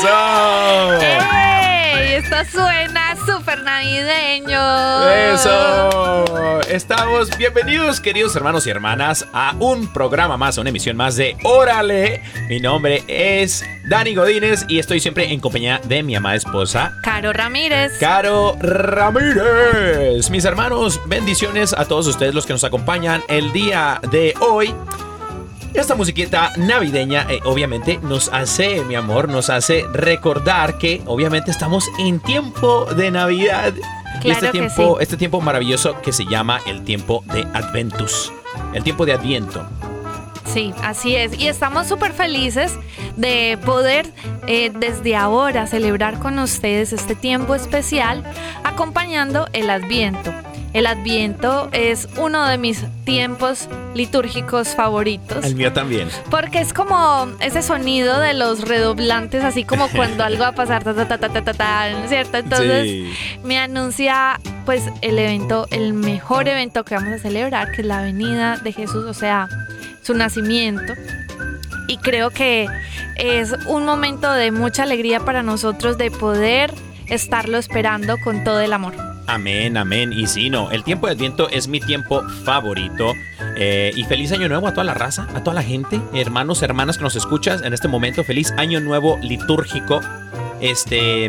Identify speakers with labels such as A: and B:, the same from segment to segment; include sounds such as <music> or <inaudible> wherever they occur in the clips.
A: ¡Eso!
B: ¡Ey! Esto suena súper navideño.
A: ¡Eso! Estamos bienvenidos, queridos hermanos y hermanas, a un programa más, a una emisión más de Órale. Mi nombre es Dani Godínez y estoy siempre en compañía de mi amada esposa,
B: Caro Ramírez.
A: Caro Ramírez. Mis hermanos, bendiciones a todos ustedes los que nos acompañan el día de hoy. Esta musiquita navideña eh, obviamente nos hace, mi amor, nos hace recordar que obviamente estamos en tiempo de Navidad. Y este
B: que
A: tiempo,
B: sí.
A: este tiempo maravilloso que se llama el tiempo de Adventus. El tiempo de Adviento.
B: Sí, así es. Y estamos súper felices de poder eh, desde ahora celebrar con ustedes este tiempo especial acompañando el Adviento. El Adviento es uno de mis tiempos litúrgicos favoritos.
A: El mío también.
B: Porque es como ese sonido de los redoblantes, así como <laughs> cuando algo va a pasar, ta, ta, ta, ta, ta, ta, ta, ¿cierto? Entonces
A: Sí.
B: me anuncia pues el evento, el mejor evento que vamos a celebrar, que es la venida de Jesús, o sea, su nacimiento. Y creo que es un momento de mucha alegría para nosotros de poder estarlo esperando con todo el amor.
A: Amén, amén. Y sí, no, el tiempo de Adviento es mi tiempo favorito. Eh, y feliz año nuevo a toda la raza, a toda la gente, hermanos, hermanas que nos escuchas en este momento. Feliz año nuevo litúrgico. Este,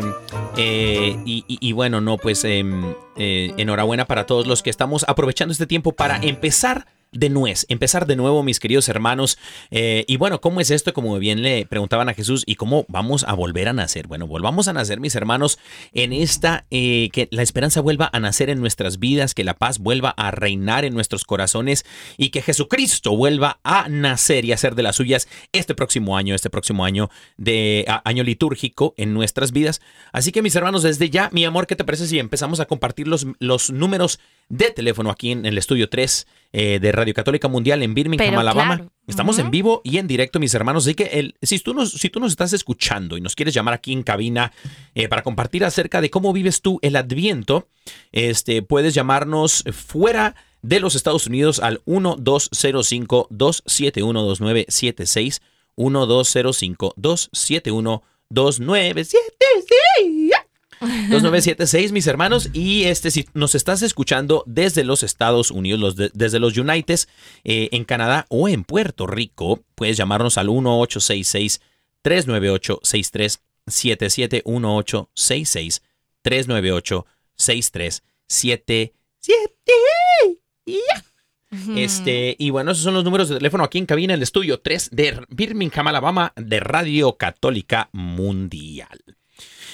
A: eh, y, bueno, no, pues em, eh, enhorabuena para todos los que estamos aprovechando este tiempo para empezar de nuez, empezar de nuevo, mis queridos hermanos. Eh, y bueno, ¿cómo es esto? Como bien le preguntaban a Jesús, ¿y cómo vamos a volver a nacer? Bueno, volvamos a nacer, mis hermanos, en esta, eh, que la esperanza vuelva a nacer en nuestras vidas, que la paz vuelva a reinar en nuestros corazones y que Jesucristo vuelva a nacer y a hacer de las suyas este próximo año, este próximo año de año litúrgico en nuestras vidas. Así que, mis hermanos, desde ya, mi amor, ¿qué te parece si empezamos a compartir los, los números de teléfono aquí en el estudio 3 eh, de Radio Católica Mundial en Birmingham,
B: Pero
A: Alabama?
B: claro.
A: Estamos en vivo y en directo, mis hermanos. Así que el, si, tú nos, si tú nos estás escuchando y nos quieres llamar aquí en cabina eh, para compartir acerca de cómo vives tú el Adviento, este, puedes llamarnos fuera de los Estados Unidos al 1205-271-2976. 1205-271-2976. 2976, mis hermanos. Y este, si nos estás escuchando desde los Estados Unidos, los de- desde los United, eh, en Canadá o en Puerto Rico, puedes llamarnos al 1866-398-6377. 1866-398-6377. Este, y bueno, esos son los números de teléfono aquí en cabina, en el estudio 3 de Birmingham, Alabama, de Radio Católica Mundial.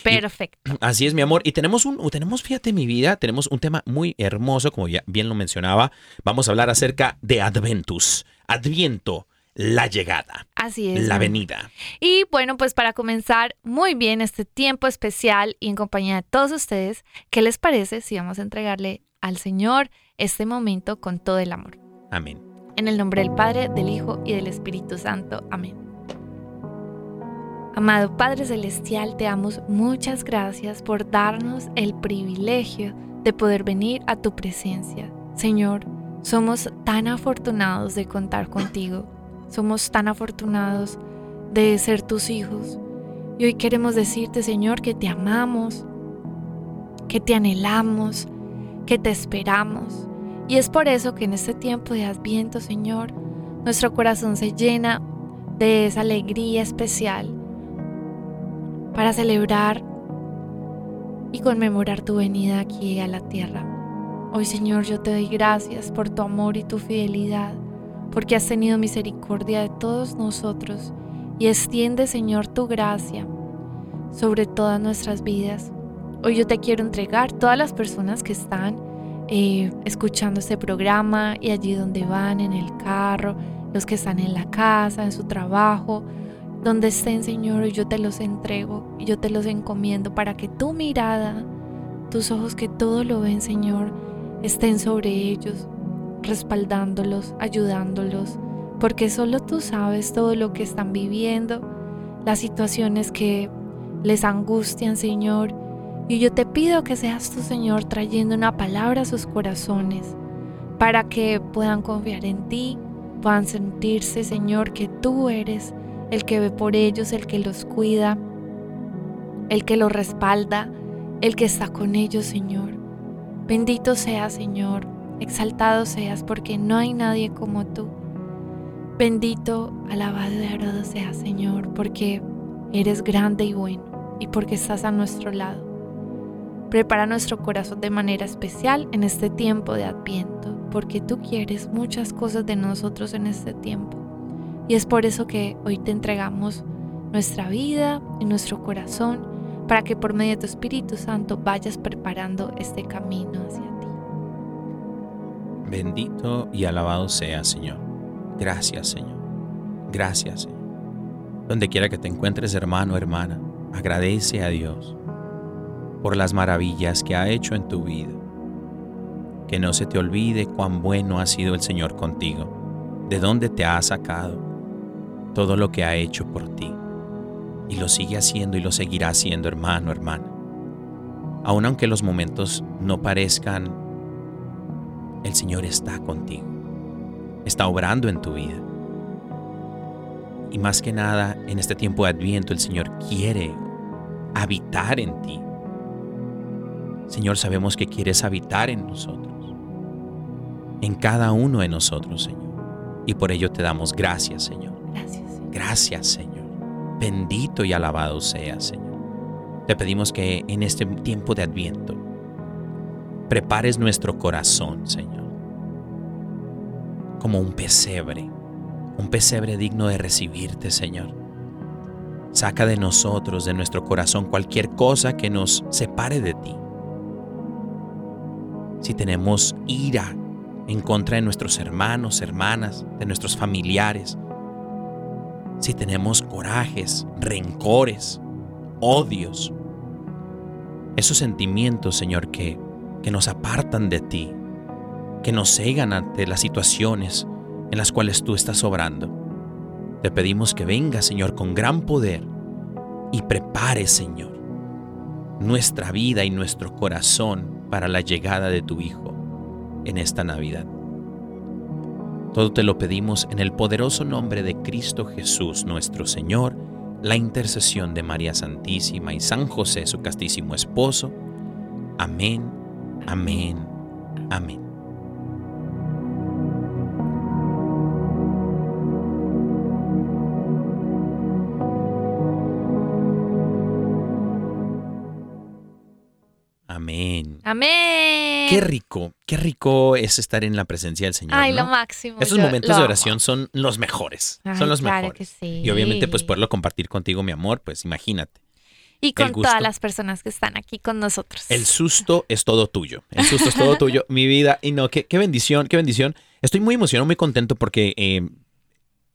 B: Perfecto. <clears throat>
A: Así es, mi amor. Y tenemos un, tenemos, fíjate, mi vida, tenemos un tema muy hermoso, como ya bien lo mencionaba. Vamos a hablar acerca de Adventus. Adviento, la llegada,
B: Así es.
A: la venida.
B: Y bueno, pues para comenzar muy bien este tiempo especial y en compañía de todos ustedes, ¿qué les parece si vamos a entregarle al Señor este momento con todo el amor?
A: Amén.
B: En el nombre del Padre, del Hijo y del Espíritu Santo. Amén. Amado Padre Celestial, te damos muchas gracias por darnos el privilegio de poder venir a tu presencia. Señor, somos tan afortunados de contar contigo. somos tan afortunados de ser tus hijos. Y hoy queremos decirte, Señor, que te amamos, que te anhelamos, que te esperamos. Y es por eso que en este tiempo de Adviento, Señor, nuestro corazón se llena de esa alegría especial para celebrar y conmemorar tu venida aquí a la tierra. Hoy, Señor, yo te doy gracias por tu amor y tu fidelidad, porque has tenido misericordia de todos nosotros y extiende, Señor, tu gracia sobre todas nuestras vidas. Hoy yo te quiero entregar todas las personas que están eh, escuchando este programa y allí donde van, en el carro, los que están en la casa, en su trabajo, donde estén, Señor, yo te los entrego y yo te los encomiendo para que tu mirada, tus ojos que todo lo ven, Señor, estén sobre ellos, respaldándolos, ayudándolos, porque solo tú sabes todo lo que están viviendo, las situaciones que les angustian, Señor, y yo te pido que seas tu Señor trayendo una palabra a sus corazones para que puedan confiar en ti, puedan sentirse, Señor, que tú eres el que ve por ellos, el que los cuida, el que los respalda, el que está con ellos, Señor. Bendito seas, Señor, exaltado seas, porque no hay nadie como tú. Bendito, alabado y adorado seas, Señor, porque eres grande y bueno y porque estás a nuestro lado. Prepara nuestro corazón de manera especial en este tiempo de Adviento, porque tú quieres muchas cosas de nosotros en este tiempo. Y es por eso que hoy te entregamos nuestra vida y nuestro corazón para que por medio de tu Espíritu Santo vayas preparando este camino hacia ti.
A: Bendito y alabado sea, Señor. Gracias, Señor. Gracias, Señor. Donde quiera que te encuentres, hermano, hermana, agradece a Dios por las maravillas que ha hecho en tu vida. Que no se te olvide cuán bueno ha sido el Señor contigo, de dónde te ha sacado, todo lo que ha hecho por ti. Y lo sigue haciendo y lo seguirá haciendo, hermano, hermana. Aun aunque los momentos no parezcan, el Señor está contigo. Está obrando en tu vida. Y más que nada, en este tiempo de Adviento, el Señor quiere habitar en ti. Señor, sabemos que quieres habitar en nosotros, en cada uno de nosotros, Señor. Y por ello te damos gracias, Señor.
B: Gracias. Señor.
A: Bendito y alabado sea, Señor. Te pedimos que en este tiempo de Adviento prepares nuestro corazón, Señor, como un pesebre, un pesebre digno de recibirte, Señor. Saca de nosotros, de nuestro corazón, cualquier cosa que nos separe de ti si tenemos ira en contra de nuestros hermanos, hermanas, de nuestros familiares, si tenemos corajes, rencores, odios, esos sentimientos, Señor, que, que nos apartan de ti, que nos cegan ante las situaciones en las cuales tú estás obrando. Te pedimos que venga, Señor, con gran poder y prepare, Señor, nuestra vida y nuestro corazón para la llegada de tu Hijo en esta Navidad. Todo te lo pedimos en el poderoso nombre de Cristo Jesús nuestro Señor, la intercesión de María Santísima y San José su castísimo esposo. Amén, amén, amén. Amén. Qué rico, qué rico es estar en la presencia del Señor.
B: Ay,
A: ¿no?
B: lo máximo.
A: Esos
B: yo
A: momentos de oración son los mejores.
B: Ay,
A: son los
B: claro
A: mejores.
B: que sí.
A: Y obviamente, pues poderlo compartir contigo, mi amor, pues imagínate.
B: Y con todas las personas que están aquí con nosotros.
A: El susto es todo tuyo. El susto es todo tuyo. Mi vida. Y no, qué, qué bendición, qué bendición. Estoy muy emocionado, muy contento porque eh,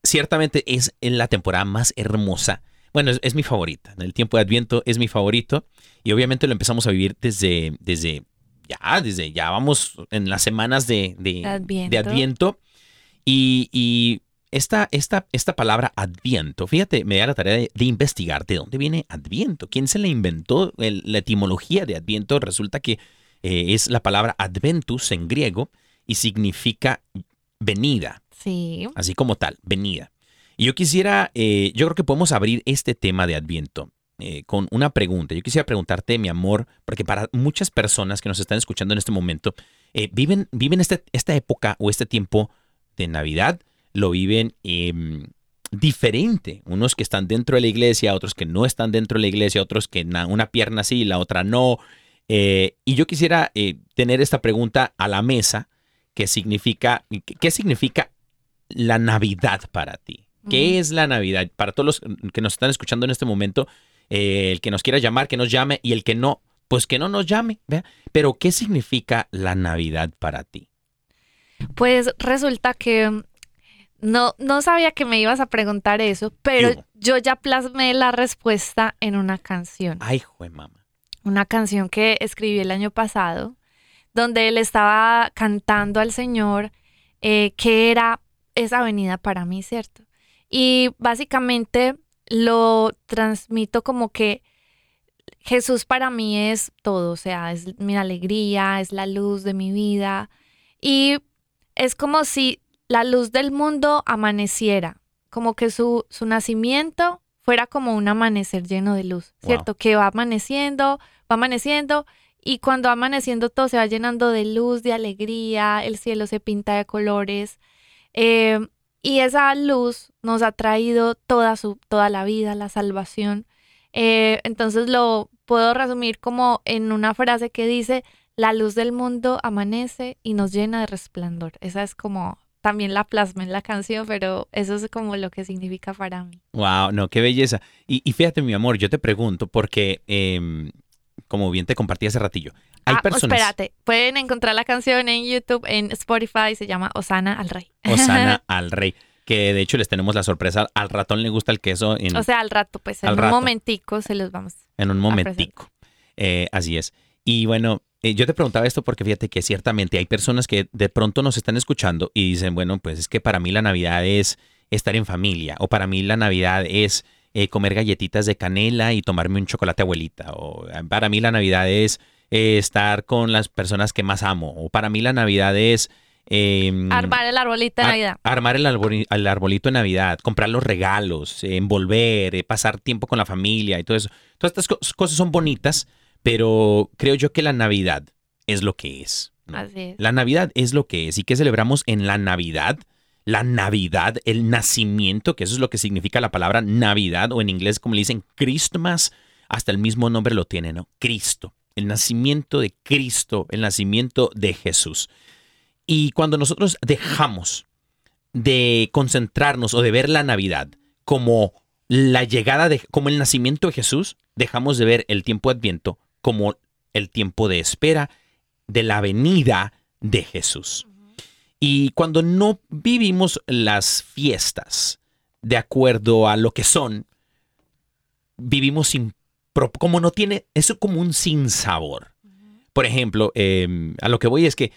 A: ciertamente es en la temporada más hermosa. Bueno, es, es mi favorita. En el tiempo de Adviento es mi favorito. Y obviamente lo empezamos a vivir desde, desde ya, desde ya vamos en las semanas de, de,
B: Adviento.
A: de Adviento. Y, y esta, esta, esta palabra Adviento, fíjate, me da la tarea de, de investigar de dónde viene Adviento, quién se la inventó, El- la etimología de Adviento resulta que eh, es la palabra Adventus en griego y significa venida,
B: Sí.
A: así como tal, venida. Y yo quisiera, eh, yo creo que podemos abrir este tema de Adviento eh, con una pregunta. Yo quisiera preguntarte, mi amor, porque para muchas personas que nos están escuchando en este momento, eh, viven, viven este- esta época o este tiempo de Navidad, lo viven em, diferente. Unos que están dentro de la iglesia, otros que no están dentro de la iglesia, otros que na- una pierna sí y la otra no. Eh, y yo quisiera tener esta pregunta a la mesa, que significa, ¿qué- ¿qué significa la Navidad para ti? ¿Qué es la Navidad? Para todos los que nos están escuchando en este momento, eh, el que nos quiera llamar, que nos llame, y el que no, pues que no nos llame. ¿vea? Pero, ¿qué significa la Navidad para ti?
B: Pues resulta que no, no sabía que me ibas a preguntar eso,
A: ¿Qué
B: pero yo ya plasmé la respuesta en una canción.
A: Ay, jue mamá.
B: Una canción que escribí el año pasado, donde él estaba cantando al Señor eh, que era esa venida para mí, ¿cierto? Y básicamente lo transmito como que Jesús para mí es todo, o sea, es mi alegría, es la luz de mi vida y es como si la luz del mundo amaneciera, como que su, su nacimiento fuera como un amanecer lleno de luz,
A: Wow.
B: ¿cierto? Que va amaneciendo, va amaneciendo y cuando va amaneciendo todo se va llenando de luz, de alegría, el cielo se pinta de colores eh, y esa luz nos ha traído toda, su, toda la vida, la salvación. Eh, entonces lo puedo resumir como en una frase que dice, la luz del mundo amanece y nos llena de resplandor. Esa es como, también la plasma en la canción, pero eso es como lo que significa para mí.
A: Wow, no, qué belleza. Y, fíjate, mi amor, yo te pregunto, porque, em, como bien te compartí hace ratillo, hay
B: ah,
A: personas.
B: espérate, pueden encontrar la canción en YouTube, en Spotify, se llama Osana al Rey. <laughs>
A: Osana al rey. Que de hecho les tenemos la sorpresa. Al ratón le gusta el queso en,
B: o sea, al rato, pues en un
A: rato.
B: momentico se los vamos.
A: en un momentico. Eh, así es. Y bueno, eh, yo te preguntaba esto porque fíjate que ciertamente hay personas que de pronto nos están escuchando y dicen, bueno, pues es que para mí la Navidad es estar en familia o para mí la Navidad es eh, comer galletitas de canela y tomarme un chocolate abuelita o eh, para mí la Navidad es eh, estar con las personas que más amo o para mí la Navidad es... em,
B: Armar el arbolito de
A: Ar-
B: Navidad.
A: Armar el, el arbolito de Navidad, comprar los regalos, envolver, pasar tiempo con la familia y todo eso. Todas estas co- cosas son bonitas, pero creo yo que la Navidad es lo que es. ¿no?
B: Así es.
A: La Navidad es lo que es. ¿Y qué celebramos en la Navidad? La Navidad, el nacimiento, que eso es lo que significa la palabra Navidad, o en inglés como le dicen Christmas, hasta el mismo nombre lo tiene, ¿no? Cristo, el nacimiento de Cristo, el nacimiento de Jesús. Y cuando nosotros dejamos de concentrarnos o de ver la Navidad como la llegada de, como el nacimiento de Jesús, dejamos de ver el tiempo Adviento como el tiempo de espera de la venida de Jesús. Y cuando no vivimos las fiestas de acuerdo a lo que son, vivimos sin, como no tiene, eso como un sinsabor. Por ejemplo, eh, a lo que voy es que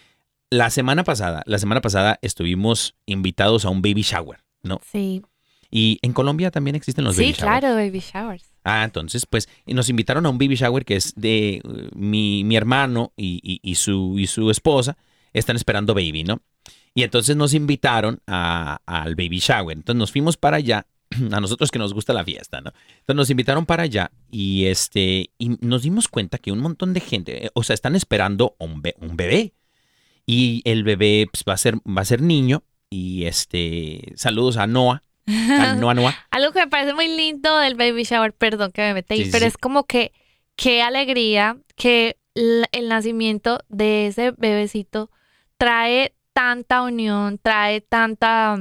A: la semana pasada, la semana pasada estuvimos invitados a un baby shower, ¿no?
B: Sí,
A: Y en Colombia también existen los
B: sí,
A: baby showers.
B: claro, baby showers.
A: Ah, entonces, pues nos invitaron a un baby shower que es de uh, mi, mi hermano y, y- y su, y su esposa. Están esperando baby, ¿no? Y entonces nos invitaron a- al baby shower. Entonces nos fuimos para allá, <clears throat> a nosotros que nos gusta la fiesta, ¿no? Entonces nos invitaron para allá y, este, y nos dimos cuenta que un montón de gente, eh, o sea, están esperando un, be- un bebé. Y el bebé pues, va, a ser, va a ser niño. Y este, saludos a Noah. A <laughs> Noah Noah.
B: Algo que me parece muy lindo del baby shower, perdón que me mete ahí,
A: Sí,
B: pero
A: sí.
B: es como que qué alegría que el nacimiento de ese bebecito trae tanta unión, trae tanta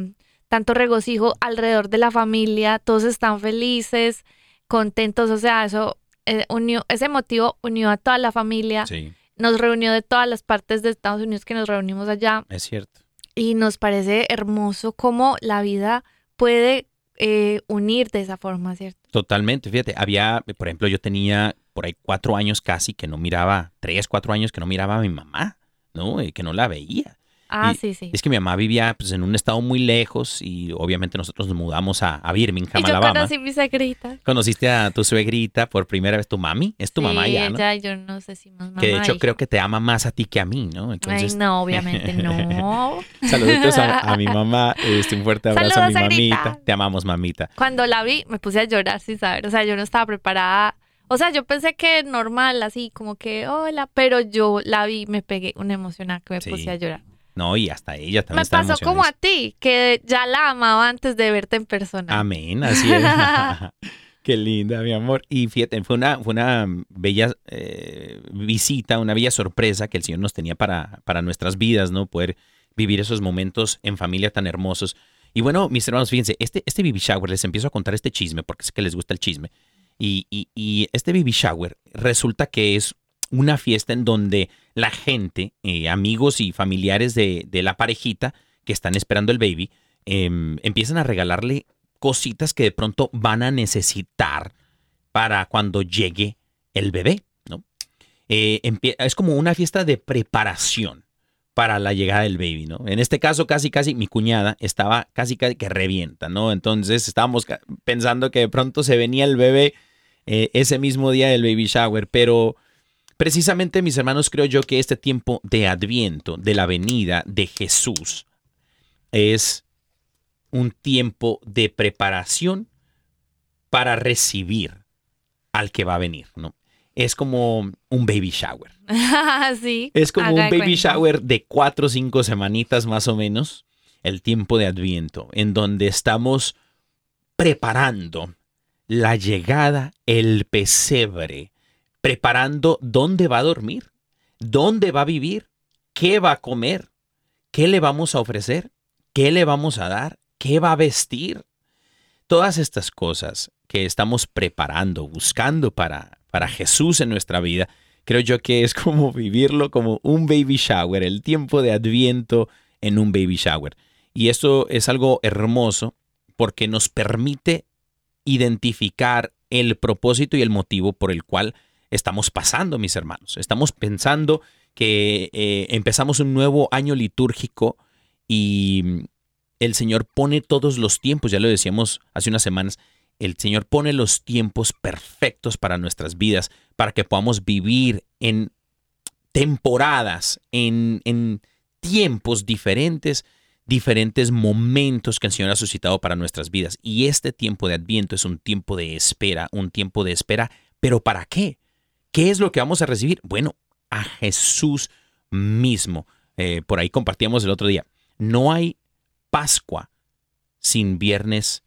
B: tanto regocijo alrededor de la familia, todos están felices, contentos, o sea, eso eh, unió, ese motivo unió a toda la familia,
A: Sí,
B: nos reunió de todas las partes de Estados Unidos que nos reunimos allá
A: es cierto.
B: y nos parece hermoso cómo la vida puede eh, unir de esa forma, ¿cierto?
A: Totalmente, fíjate, había, por ejemplo, yo tenía por ahí cuatro años casi que no miraba, tres, cuatro años que no miraba a mi mamá, ¿no? Que no la veía.
B: Ah,
A: Y
B: sí, sí.
A: Es que mi mamá vivía pues, en un estado muy lejos y obviamente nosotros nos mudamos a, a Birmingham,
B: Y yo
A: Alabama.
B: conocí mi suegrita.
A: Conociste a tu suegrita por primera vez, tu mami, es tu mamá
B: sí,
A: ya, ¿no?
B: ella, yo no sé si más mamá.
A: que de hecho creo que te ama más a ti que a mí, ¿no?
B: Ay,
A: Entonces,
B: no, obviamente no. <laughs>
A: saluditos a, a mi mamá, este, un fuerte abrazo a mi
B: Saludos,
A: mamita. Te amamos, mamita.
B: Cuando la vi, me puse a llorar sin saber. O sea, yo no estaba preparada. O sea, yo pensé que normal, así como que hola, pero yo la vi, me pegué una emocionada que me
A: Sí.
B: puse a llorar.
A: No, y hasta ella también
B: Me
A: está
B: pasó como a ti, que ya la amaba antes de verte en persona.
A: Amén, así es. <laughs> <laughs> Qué linda, mi amor. Y fíjate, fue una, fue una bella eh, visita, una bella sorpresa que el Señor nos tenía para, para nuestras vidas, ¿no? Poder vivir esos momentos en familia tan hermosos. Y bueno, mis hermanos, fíjense, este, este baby shower, les empiezo a contar este chisme porque sé que les gusta el chisme. Y, y- y este baby shower resulta que es una fiesta en donde la gente, eh, amigos y familiares de, de la parejita que están esperando el baby, em, empiezan a regalarle cositas que de pronto van a necesitar para cuando llegue el bebé, ¿no? Eh, es como una fiesta de preparación para la llegada del baby, ¿no? En este caso, casi, casi mi cuñada estaba casi, casi que revienta, ¿no? Entonces estábamos pensando que de pronto se venía el bebé eh, ese mismo día del baby shower, pero precisamente, mis hermanos, creo yo que este tiempo de adviento, de la venida de Jesús, es un tiempo de preparación para recibir al que va a venir, ¿no? Es como un baby shower. <laughs>
B: sí.
A: Es como un baby
B: cuenta.
A: shower de cuatro o cinco semanitas más o menos, el tiempo de Adviento, en donde estamos preparando la llegada, el pesebre, preparando dónde va a dormir, dónde va a vivir, qué va a comer, qué le vamos a ofrecer, qué le vamos a dar, qué va a vestir. Todas estas cosas que estamos preparando, buscando para, para Jesús en nuestra vida, creo yo que es como <laughs> vivirlo como un baby shower, el tiempo de adviento en un baby shower. Y esto es algo hermoso porque nos permite identificar el propósito y el motivo por el cual estamos pasando, mis hermanos. Estamos pensando que eh, empezamos un nuevo año litúrgico y el Señor pone todos los tiempos, ya lo decíamos hace unas semanas, el Señor pone los tiempos perfectos para nuestras vidas, para que podamos vivir en temporadas, en, en tiempos diferentes, diferentes momentos que el Señor ha suscitado para nuestras vidas. Y este tiempo de Adviento es un tiempo de espera, un tiempo de espera, pero ¿para qué? ¿Qué es lo que vamos a recibir? Bueno, a Jesús mismo. Eh, por ahí compartíamos el otro día. No hay Pascua sin viernes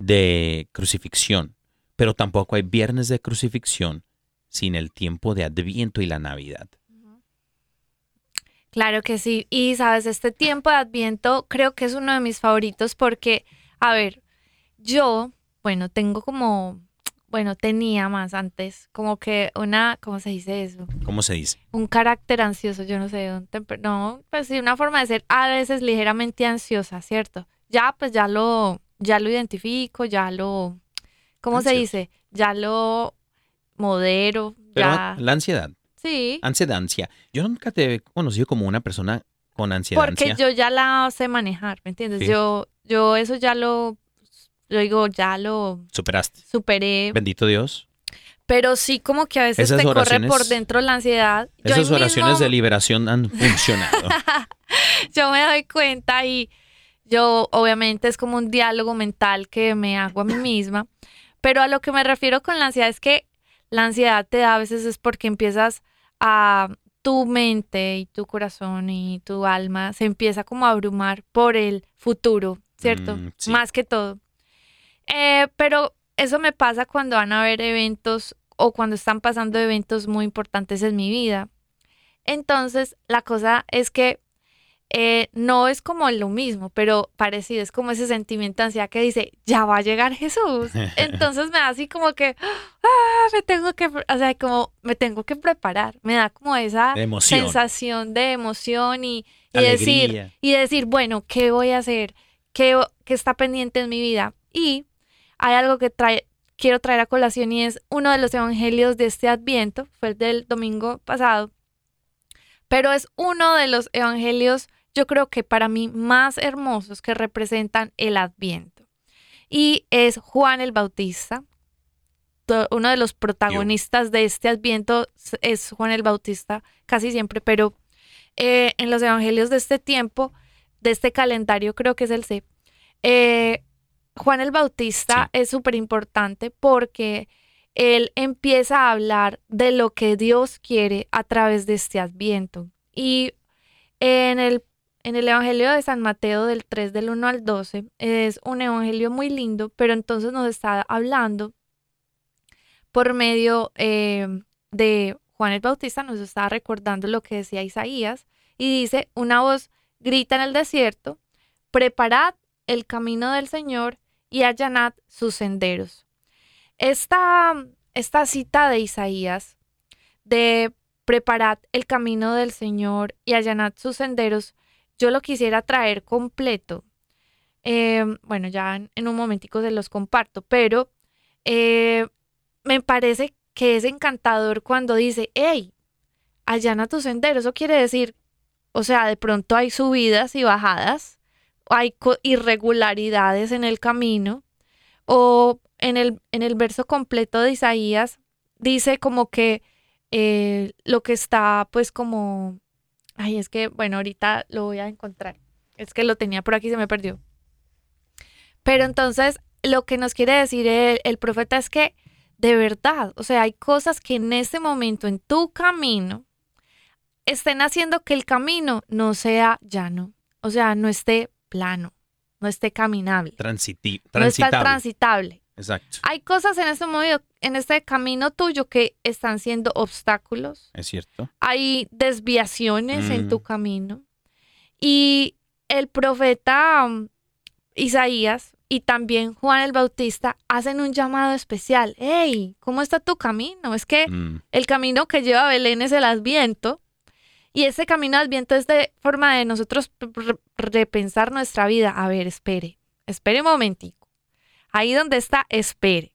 A: de crucifixión, pero tampoco hay viernes de crucifixión sin el tiempo de Adviento y la Navidad.
B: Claro que sí. Y sabes, este tiempo de Adviento creo que es uno de mis favoritos porque, a ver, yo, bueno, tengo como, bueno, tenía más antes, como que una, ¿cómo se dice eso?
A: ¿Cómo se dice?
B: Un carácter ansioso, yo no sé, un temper- no, pues sí, una forma de ser a veces ligeramente ansiosa, ¿cierto? Ya, pues ya lo, ya lo identifico, ya lo, ¿cómo se dice? Ya lo modero,
A: Pero
B: ya,
A: la ansiedad,
B: sí.
A: ansiedad. Yo nunca te he conocido como una persona con ansiedad.
B: Porque yo ya la sé manejar, ¿me entiendes?
A: Sí.
B: Yo, yo eso ya lo, yo digo, ya lo
A: Superaste.
B: superé,
A: Bendito Dios.
B: pero sí como que a veces
A: Esas
B: te corre por dentro la ansiedad. Yo
A: Esas oraciones
B: mismo-
A: de liberación han funcionado. <laughs>
B: yo me doy cuenta y yo obviamente es como un diálogo mental que me hago a mí misma, pero a lo que me refiero con la ansiedad es que la ansiedad te da a veces es porque empiezas a tu mente y tu corazón y tu alma se empieza como a abrumar por el futuro, ¿cierto?
A: Mm, sí.
B: Más que todo. Eh, pero eso me pasa cuando van a haber eventos o cuando están pasando eventos muy importantes en mi vida. Entonces, la cosa es que eh, no es como lo mismo, pero parecido, es como ese sentimiento de ansiedad que dice, ya va a llegar Jesús. <laughs> Entonces me da así como que, ah, me tengo que, o sea, como me tengo que preparar, me da como esa
A: De
B: sensación de emoción y, y decir, y decir, bueno, ¿qué voy a hacer? ¿Qué, qué está pendiente en mi vida? Y hay algo que trae, quiero traer a colación y es uno de los evangelios de este adviento, fue el del domingo pasado, pero es uno de los evangelios, yo creo que para mí más hermosos que representan el adviento. Y es Juan el Bautista. Uno de los protagonistas de este adviento es Juan el Bautista, casi siempre, pero eh, en los evangelios de este tiempo, de este calendario, creo que es el C, eh, Juan el Bautista es súper importante porque él empieza a hablar de lo que Dios quiere a través de este adviento. Y en el, en el Evangelio de San Mateo del 3 del 1 al 12 es un evangelio muy lindo, pero entonces nos está hablando por medio eh, de Juan el Bautista, nos está recordando lo que decía Isaías y dice, una voz grita en el desierto, preparad el camino del Señor y allanad sus senderos. Esta, esta cita de Isaías de preparad el camino del Señor y allanad sus senderos, yo lo quisiera traer completo. Eh, bueno, ya en, un momentico se los comparto, pero eh, me parece que es encantador cuando dice, hey, allana tus senderos. Eso quiere decir, o sea, de pronto hay subidas y bajadas, hay irregularidades en el camino, o en el, en el verso completo de Isaías dice como que eh, lo que está pues como, ay, es que, bueno, ahorita lo voy a encontrar. Es que lo tenía por aquí se me perdió. Pero entonces, lo que nos quiere decir el, el profeta es que de verdad, o sea, hay cosas que en este momento en tu camino estén haciendo que el camino no sea llano, o sea, no esté plano, no esté caminable,
A: Transiti-
B: no está
A: transitable. Exacto.
B: Hay cosas en este en este camino tuyo que están siendo obstáculos,
A: Es cierto.
B: hay desviaciones en
A: Mm.
B: tu camino. Y el profeta um, Isaías y también Juan el Bautista hacen un llamado especial. Hey, ¿cómo está tu camino? Es que
A: Mm.
B: el camino que lleva a Belén es el Adviento. Y ese camino de Adviento es de forma de nosotros repensar nuestra vida. A ver, espere, espere un momentico. Ahí donde está, espere.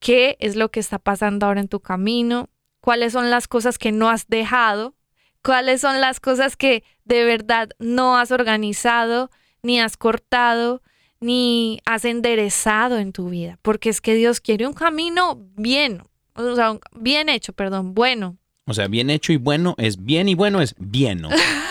B: ¿Qué es lo que está pasando ahora en tu camino? ¿Cuáles son las cosas que no has dejado? ¿Cuáles son las cosas que de verdad no has organizado, ni has cortado, ni has enderezado en tu vida? Porque es que Dios quiere un camino bien, o sea, bien hecho, perdón, bueno.
A: O sea, bien hecho y bueno es bien y bueno es bien. <laughs>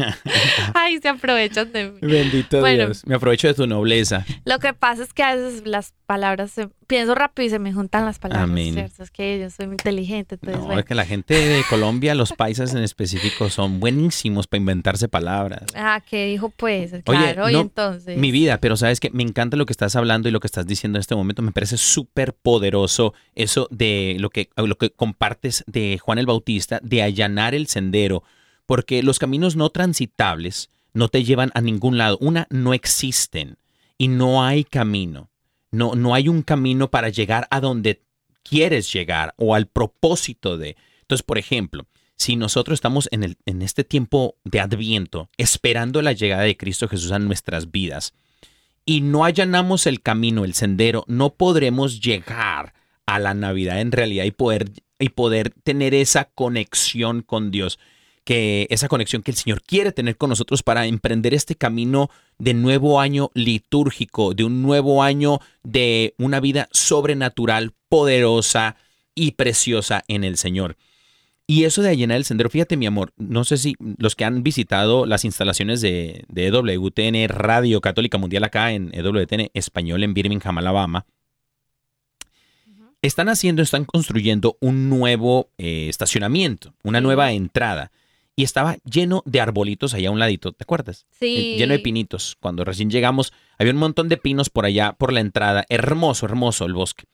A: <laughs>
B: Ay, se aprovechan de mí.
A: Bendito
B: Bueno.
A: Dios. Me aprovecho de tu nobleza.
B: Lo que pasa es que a veces las palabras, se- pienso rápido y se me juntan las palabras,
A: Amén.
B: ¿cierto? Es que yo soy muy inteligente, entonces,
A: No,
B: bueno.
A: es que la gente de Colombia, los paisas en específico, son buenísimos para inventarse palabras.
B: Ah, ¿qué dijo pues?
A: Oye,
B: Claro, y
A: no,
B: entonces.
A: Mi vida, pero sabes que me encanta lo que estás hablando y lo que estás diciendo en este momento. Me parece súper poderoso eso de lo que, lo que compartes de Juan el Bautista, de allanar el sendero, porque los caminos no transitables no te llevan a ningún lado. Una, no existen y no hay camino. No, no hay un camino para llegar a donde quieres llegar o al propósito de. Entonces, por ejemplo, si nosotros estamos en, el, en este tiempo de adviento, esperando la llegada de Cristo Jesús a nuestras vidas, y no allanamos el camino, el sendero, no podremos llegar a la Navidad en realidad y poder, y poder tener esa conexión con Dios, que esa conexión que el Señor quiere tener con nosotros para emprender este camino de nuevo año litúrgico, de un nuevo año de una vida sobrenatural, poderosa y preciosa en el Señor. Y eso de allanar el sendero, fíjate mi amor, no sé si los que han visitado las instalaciones de, de EWTN Radio Católica Mundial acá en EWTN Español en Birmingham, Alabama, están haciendo, están construyendo un nuevo eh, estacionamiento, una nueva entrada. Y estaba lleno de arbolitos allá a un ladito, ¿te acuerdas?
B: Sí.
A: Eh, Lleno de pinitos. Cuando recién llegamos, había un montón de pinos por allá, por la entrada. Hermoso, hermoso el bosque.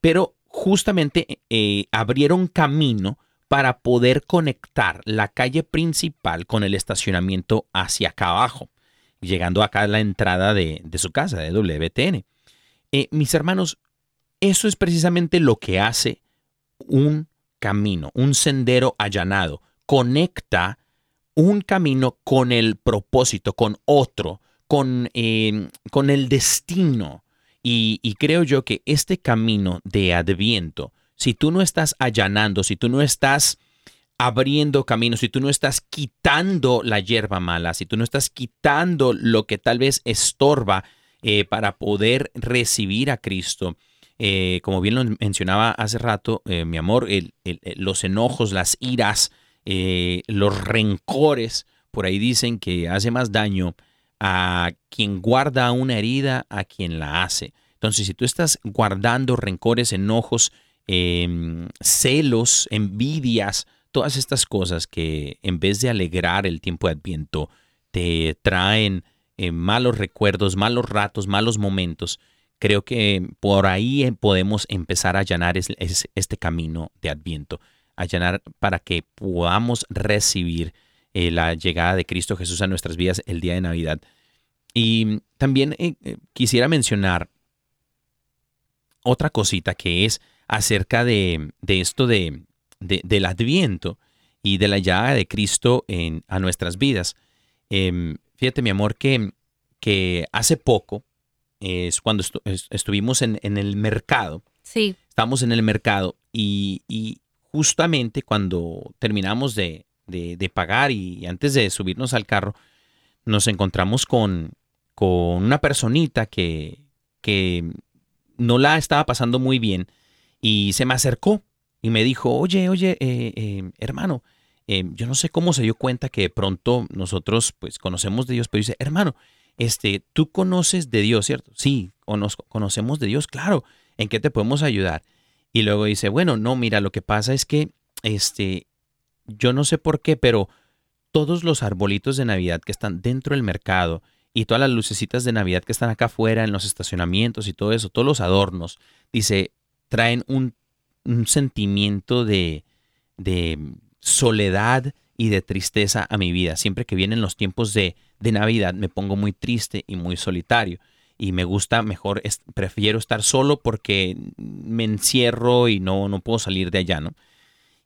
A: Pero justamente eh, abrieron camino para poder conectar la calle principal con el estacionamiento hacia acá abajo, llegando acá a la entrada de, de su casa, de WTN. Eh, mis hermanos, eso es precisamente lo que hace un camino, un sendero allanado. Conecta un camino con el propósito, con otro, con, eh, con el destino. Y, y creo yo que este camino de adviento, si tú no estás allanando, si tú no estás abriendo caminos, si tú no estás quitando la hierba mala, si tú no estás quitando lo que tal vez estorba eh, para poder recibir a Cristo, eh, como bien lo mencionaba hace rato, mi amor, los enojos, las iras, los rencores, por ahí dicen que hace más daño a quien guarda una herida a quien la hace. Entonces, si tú estás guardando rencores, enojos, em, celos, envidias, todas estas cosas que en vez de alegrar el tiempo de Adviento, te traen eh, malos recuerdos, malos ratos, malos momentos, creo que por ahí eh, podemos empezar a allanar este camino de Adviento, allanar para que podamos recibir eh, la llegada de Cristo Jesús a nuestras vidas el día de Navidad. Y también quisiera mencionar otra cosita que es acerca de, esto de, del adviento y de la llegada de Cristo en, a nuestras vidas. Em, fíjate, mi amor, que, que hace poco, es cuando estuvimos en, el mercado.
B: Sí.
A: Estamos en el mercado y, justamente cuando terminamos de, pagar y antes de subirnos al carro, nos encontramos con, con una personita que, que no la estaba pasando muy bien y se me acercó y me dijo, oye, oye, eh, eh, hermano, eh, yo no sé cómo se dio cuenta que de pronto nosotros pues conocemos de Dios, pero dice, hermano, este, tú conoces de Dios, ¿cierto? Sí, conocemos de Dios, claro, ¿en qué te podemos ayudar? Y luego dice, bueno, no, mira, lo que pasa es que, este, yo no sé por qué, pero todos los arbolitos de Navidad que están dentro del mercado y todas las lucecitas de Navidad que están acá afuera en los estacionamientos y todo eso, todos los adornos, dice, traen un, sentimiento de, de, soledad y de tristeza a mi vida. Siempre que vienen los tiempos de, de Navidad me pongo muy triste y muy solitario. Y me gusta mejor, prefiero estar solo porque me encierro y no, no puedo salir de allá, ¿no?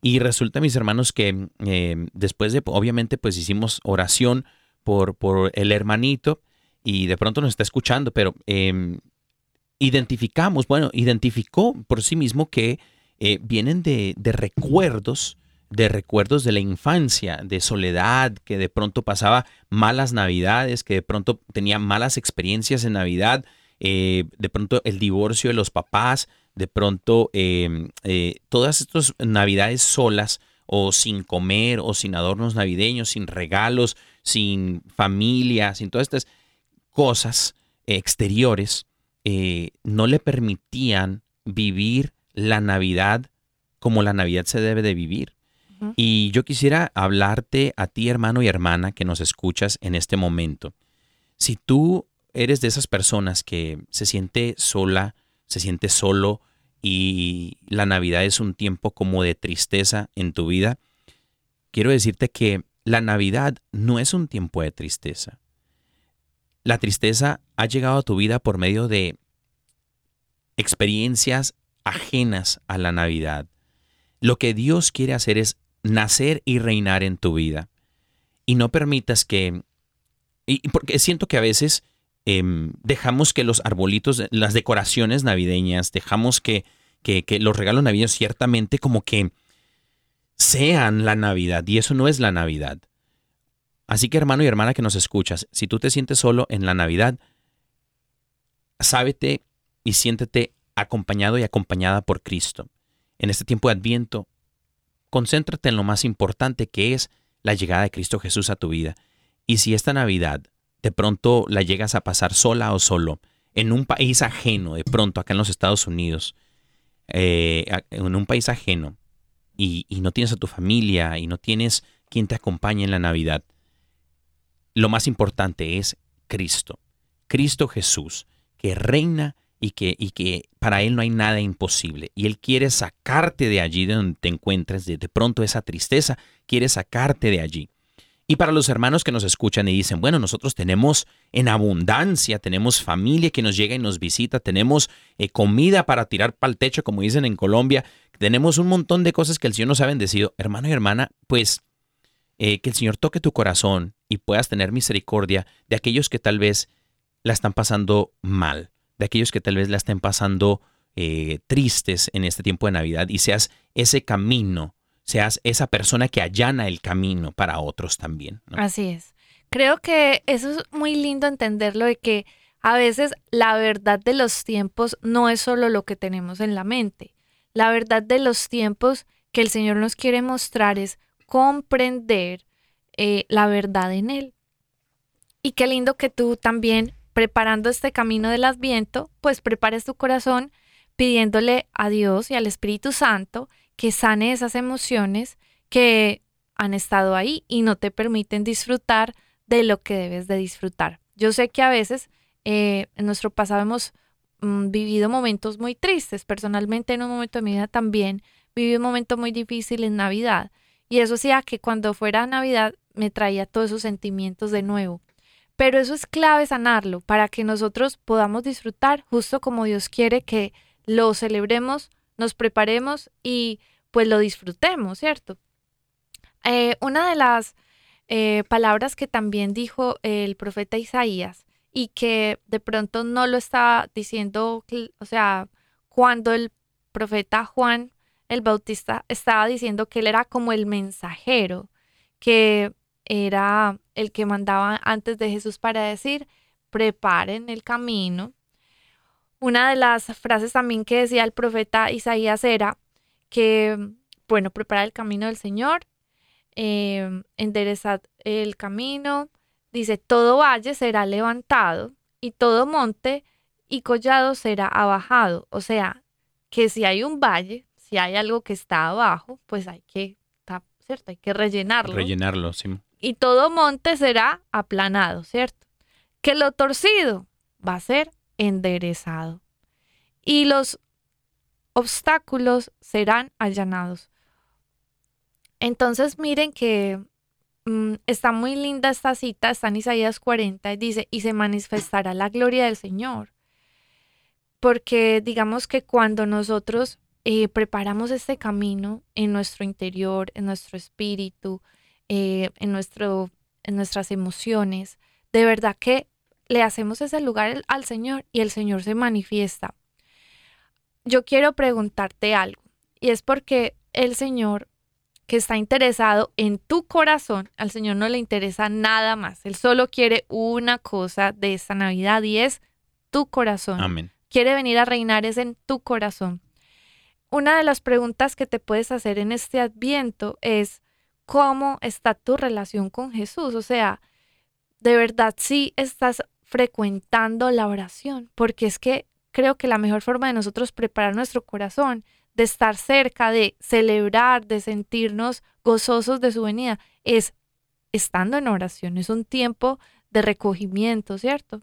A: Y resulta, mis hermanos, que eh, después de, obviamente, pues hicimos oración por, el hermanito y de pronto nos está escuchando, pero em, identificamos, bueno, identificó por sí mismo que eh, vienen de, recuerdos, de recuerdos de la infancia, de soledad, que de pronto pasaba malas navidades, que de pronto tenía malas experiencias en Navidad, eh, de pronto el divorcio de los papás, de pronto em, eh, todas estas navidades solas o sin comer o sin adornos navideños, sin regalos, sin familia, sin todas estas cosas exteriores, eh, no le permitían vivir la Navidad como la Navidad se debe de vivir. Y yo quisiera hablarte a ti, hermano y hermana, que nos escuchas en este momento. Si tú eres de esas personas que se siente sola, se siente solo y la Navidad es un tiempo como de tristeza en tu vida, quiero decirte que la Navidad no es un tiempo de tristeza. La tristeza ha llegado a tu vida por medio de experiencias ajenas a la Navidad. Lo que Dios quiere hacer es nacer y reinar en tu vida. Y no permitas que... Y porque siento que a veces em, dejamos que los arbolitos, las decoraciones navideñas, dejamos que, que, que los regalos navideños ciertamente como que sean la Navidad y eso no es la Navidad. Así que hermano y hermana que nos escuchas, si tú te sientes solo en la Navidad, sábete y siéntete acompañado y acompañada por Cristo. En este tiempo de Adviento, concéntrate en lo más importante que es la llegada de Cristo Jesús a tu vida. Y si esta Navidad de pronto la llegas a pasar sola o solo, en un país ajeno, de pronto acá en los Estados Unidos, eh, en un país ajeno, y, no tienes a tu familia y no tienes quien te acompañe en la Navidad, lo más importante es Cristo. Cristo Jesús, que reina y que, y que para Él no hay nada imposible. Y Él quiere sacarte de allí de donde te encuentres, de, de pronto esa tristeza, quiere sacarte de allí. Y para los hermanos que nos escuchan y dicen, bueno, nosotros tenemos en abundancia, tenemos familia que nos llega y nos visita, tenemos eh, comida para tirar para el techo, como dicen en Colombia, tenemos un montón de cosas que el Señor nos ha bendecido. Hermano y hermana, pues eh, que el Señor toque tu corazón y puedas tener misericordia de aquellos que tal vez la están pasando mal, de aquellos que tal vez la estén pasando eh, tristes en este tiempo de Navidad y seas ese camino seas esa persona que allana el camino para otros también.
B: Así es. Creo que eso es muy lindo entenderlo de que a veces la verdad de los tiempos no es solo lo que tenemos en la mente. La verdad de los tiempos que el Señor nos quiere mostrar es comprender eh, la verdad en Él. Y qué lindo que tú también, preparando este camino del Adviento, pues prepares tu corazón pidiéndole a Dios y al Espíritu Santo que sane esas emociones que han estado ahí y no te permiten disfrutar de lo que debes de disfrutar. Yo sé que a veces eh, en nuestro pasado hemos mm, vivido momentos muy tristes. Personalmente en un momento de mi vida también viví un momento muy difícil en Navidad. Y eso hacía que cuando fuera Navidad me traía todos esos sentimientos de nuevo. Pero eso es clave sanarlo para que nosotros podamos disfrutar justo como Dios quiere que lo celebremos, nos preparemos y pues lo disfrutemos, ¿cierto? Eh, una de las eh, palabras que también dijo el profeta Isaías y que de pronto no lo estaba diciendo, o sea, cuando el profeta Juan el Bautista estaba diciendo que él era como el mensajero, que era el que mandaba antes de Jesús para decir, preparen el camino. Una de las frases también que decía el profeta Isaías era que, bueno, preparar el camino del Señor, eh, enderezad el camino, dice, todo valle será levantado y todo monte y collado será abajado. O sea, que si hay un valle, si hay algo que está abajo, pues hay que, ¿cierto? Hay que rellenarlo.
A: Rellenarlo, sí.
B: Y todo monte será aplanado, ¿cierto? Que lo torcido va a ser enderezado y los obstáculos serán allanados. Entonces miren que mm, está muy linda esta cita, está en Isaías 40 y dice, y se manifestará la gloria del Señor. Porque digamos que cuando nosotros eh, preparamos este camino en nuestro interior, en nuestro espíritu, eh, en, nuestro, en nuestras emociones, de verdad que le hacemos ese lugar al- Señor y el Señor se manifiesta. Yo quiero preguntarte algo, y es porque el Señor que está interesado en tu corazón, al Señor no le interesa nada más, Él solo quiere una cosa de esta Navidad y es tu corazón
A: Amén.
B: quiere venir a reinar es en tu corazón. Una de las preguntas que te puedes hacer en este adviento es cómo está tu relación con Jesús. O sea, de verdad sí estás frecuentando la oración, porque es que creo que la mejor forma de nosotros preparar nuestro corazón, de estar cerca, de celebrar, de sentirnos gozosos de su venida, es estando en oración. Es un tiempo de recogimiento, ¿cierto?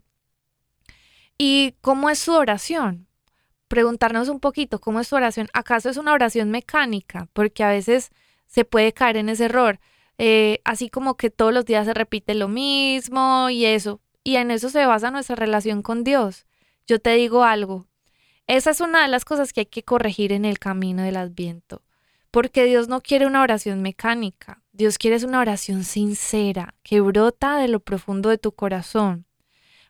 B: ¿Y cómo es su oración? Preguntarnos un poquito, ¿cómo es su oración? ¿Acaso es una oración mecánica? Porque a veces se puede caer en ese error. Eh, así como que todos los días se repite lo mismo y eso. Y en eso se basa nuestra relación con Dios. Yo te digo algo. Esa es una de las cosas que hay que corregir en el camino del adviento. Porque Dios no quiere una oración mecánica. Dios quiere una oración sincera, que brota de lo profundo de tu corazón.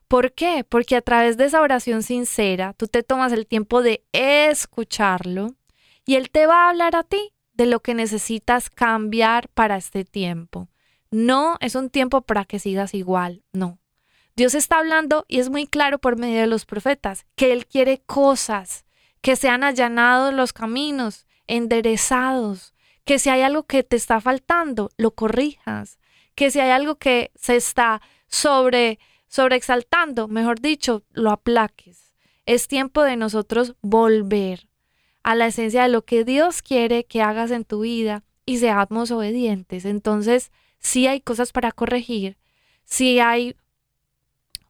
B: ¿Por qué? Porque a través de esa oración sincera, tú te tomas el tiempo de escucharlo y Él te va a hablar a ti de lo que necesitas cambiar para este tiempo. No es un tiempo para que sigas igual, no. Dios está hablando y es muy claro por medio de los profetas que Él quiere cosas, que sean allanados los caminos, enderezados, que si hay algo que te está faltando, lo corrijas, que si hay algo que se está sobre sobreexaltando, mejor dicho, lo aplaques. Es tiempo de nosotros volver a la esencia de lo que Dios quiere que hagas en tu vida y seamos obedientes. Entonces, sí hay cosas para corregir, sí hay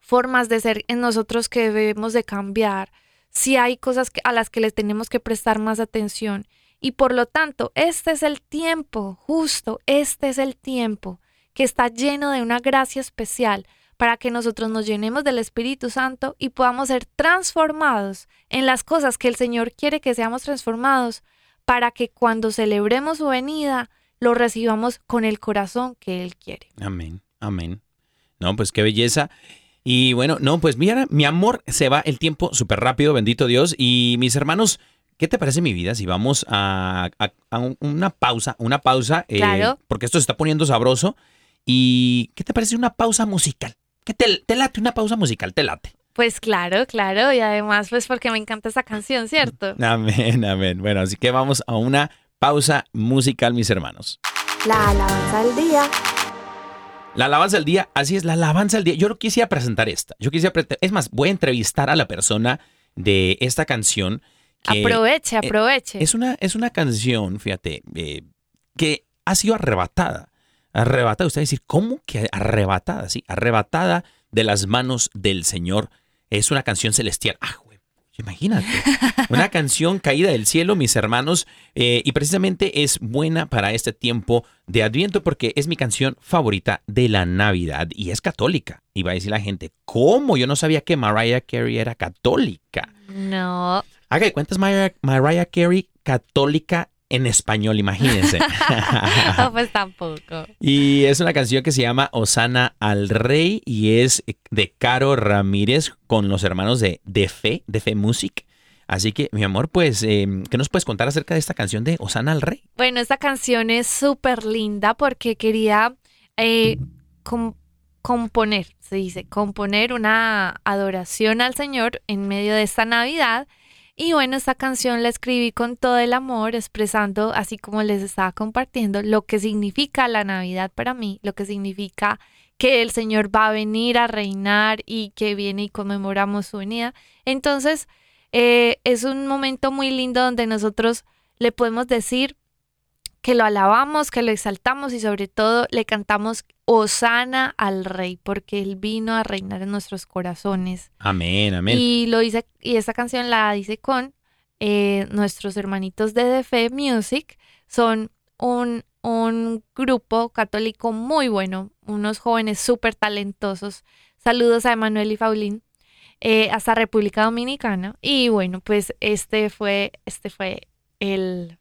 B: formas de ser en nosotros que debemos de cambiar, sí hay cosas a las que les tenemos que prestar más atención. Y por lo tanto, este es el tiempo, justo, este es el tiempo que está lleno de una gracia especial para que nosotros nos llenemos del Espíritu Santo y podamos ser transformados en las cosas que el Señor quiere que seamos transformados, para que cuando celebremos su venida lo recibamos con el corazón que Él quiere.
A: Amén, amén. No, pues qué belleza. Y bueno, no, pues mira, mi amor, se va el tiempo súper rápido, bendito Dios. Y mis hermanos, ¿qué te parece mi vida si vamos a, a- a un- una pausa, una pausa, eh,
B: Claro.
A: porque esto se está poniendo sabroso? ¿Y qué te parece una pausa musical? ¿Qué te, te late una pausa musical? ¿Te late?
B: Pues claro, claro. Y además, pues porque me encanta esa canción, ¿cierto? <laughs>
A: Amén, amén. Bueno, así que vamos a una pausa musical, mis hermanos.
C: La alabanza del día.
A: La alabanza del día, así es, la alabanza del día. Yo no quisiera presentar esta. Yo quisiera, es más, voy a entrevistar a la persona de esta canción. que-
B: aproveche,
A: eh,
B: aproveche.
A: Es una, es una canción, fíjate, eh, que ha sido arrebatada. Arrebatada, usted va a decir, ¿cómo que arrebatada? Sí, arrebatada de las manos del Señor. Es una canción celestial. Ah, güey, imagínate. Una canción caída del cielo, mis hermanos, eh, y precisamente es buena para este tiempo de Adviento porque es mi canción favorita de la Navidad y es católica. Y va a decir la gente, ¿cómo? Yo no sabía que Mariah Carey era católica.
B: No.
A: Haga de cuentas Mariah, Mariah Carey católica en español, imagínense. <laughs>
B: No, pues tampoco.
A: y es una canción que se llama Osana al Rey y es de Caro Ramírez con los hermanos de De Fe, De Fe Music. Así que, mi amor, pues, eh, ¿qué nos puedes contar acerca de esta canción de Osana al Rey?
B: Bueno, esta canción es súper linda porque quería eh, com- componer, se dice, componer una adoración al Señor en medio de esta Navidad. Y bueno, esta canción la escribí con todo el amor, expresando, así como les estaba compartiendo, lo que significa la Navidad para mí, lo que significa que el Señor va a venir a reinar y que viene y conmemoramos su venida. Entonces, eh, es un momento muy lindo donde nosotros le podemos decir que lo alabamos, que lo exaltamos y sobre todo le cantamos Osana al Rey, porque Él vino a reinar en nuestros corazones.
A: Amén, amén.
B: Y lo hice, y esta canción la hice con eh, nuestros hermanitos de The Fe Music. Son un, un grupo católico muy bueno, unos jóvenes súper talentosos. Saludos a Emanuel y Paulín. eh, hasta República Dominicana. Y bueno, pues este fue, este fue el,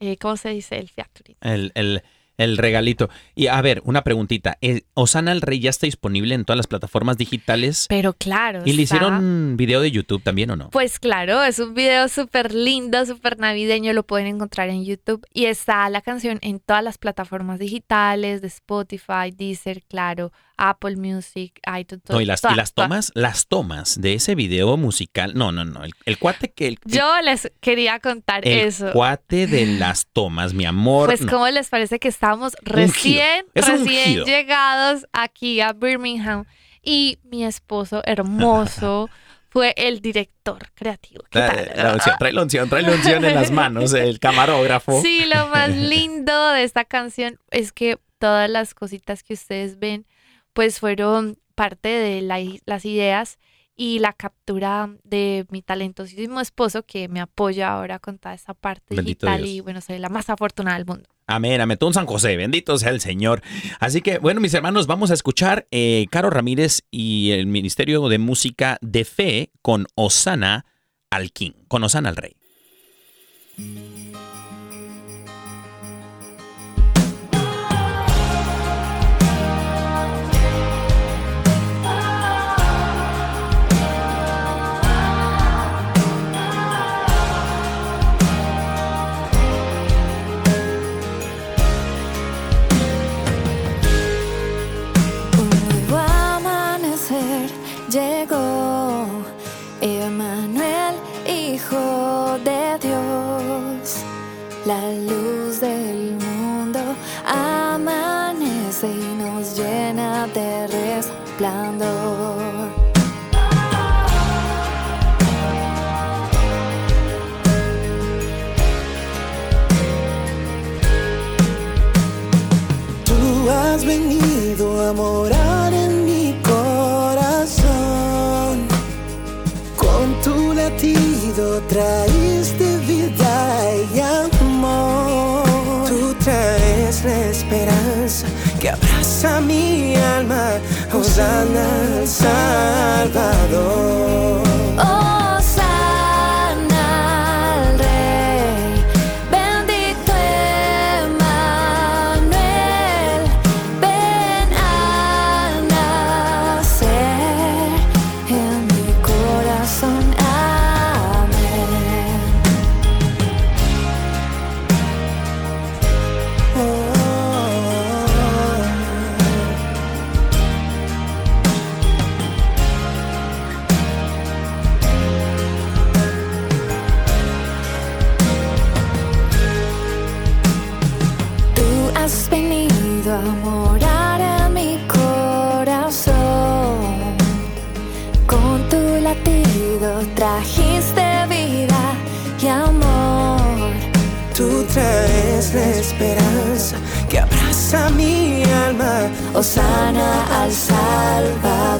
B: eh, ¿cómo se dice? El featuring.
A: El, el- el regalito. Y a ver, una preguntita. Eh, Osana al Rey ya está disponible en todas las plataformas digitales.
B: Pero claro.
A: ¿Y le
B: está-
A: hicieron video de YouTube también o no?
B: Pues claro, es un video súper lindo, súper navideño, lo pueden encontrar en YouTube y está la canción en todas las plataformas digitales de Spotify, Deezer, claro, Apple Music, iTunes.
A: No, y las, y las
B: todas.
A: tomas, las tomas de ese video musical. No, no, no. El, el cuate que. El,
B: Yo les quería contar
A: el
B: eso.
A: cuate de las tomas, mi amor.
B: Pues,
A: no.
B: ¿cómo les parece que estábamos recién,
A: Es
B: recién llegados aquí a Birmingham y mi esposo hermoso <laughs> fue el director creativo? ¿Qué
A: La,
B: tal?
A: la unción, trae la unción, trae la unción en las manos, el <laughs> camarógrafo.
B: Sí, lo más <laughs> lindo de esta canción es que todas las cositas que ustedes ven, pues fueron parte de la- las ideas y la captura de mi talentosísimo esposo que me apoya ahora con toda esta parte
A: Bendito
B: digital
A: Dios.
B: y bueno, soy la más afortunada del mundo.
A: Amén, amén. Todo un San José, bendito sea el Señor. Así que, bueno, mis hermanos, vamos a escuchar eh, Caro Ramírez y el Ministerio de Música de Fe con Osana al King, con Osana al Rey.
D: En mi corazón. Con tu latido traíste vida y amor. Tú traes la esperanza que abraza mi alma. Hosanna al
C: morar mi corazón. Con tu latido trajiste vida y amor.
D: Tú traes la esperanza que abraza mi alma.
C: Osana al Salvador.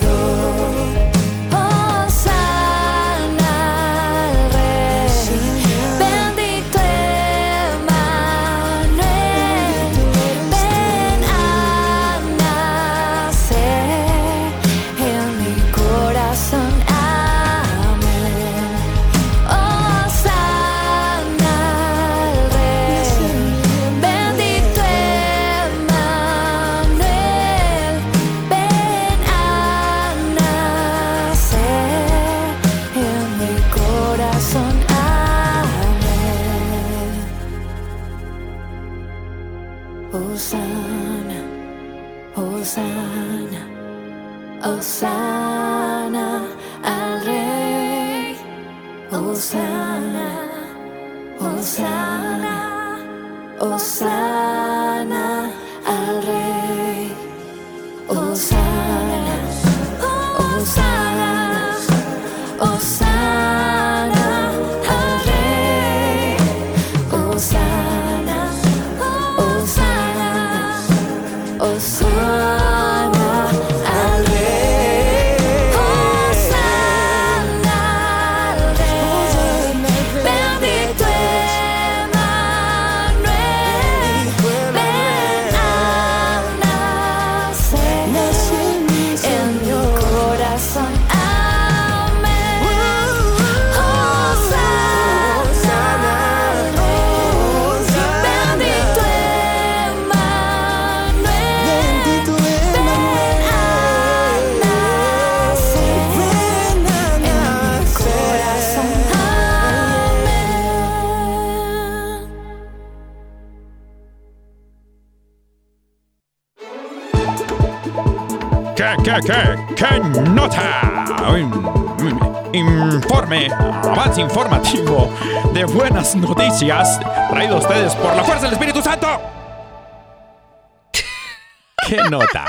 E: Noticias traído a ustedes por la fuerza del Espíritu Santo.
A: ¿Qué nota?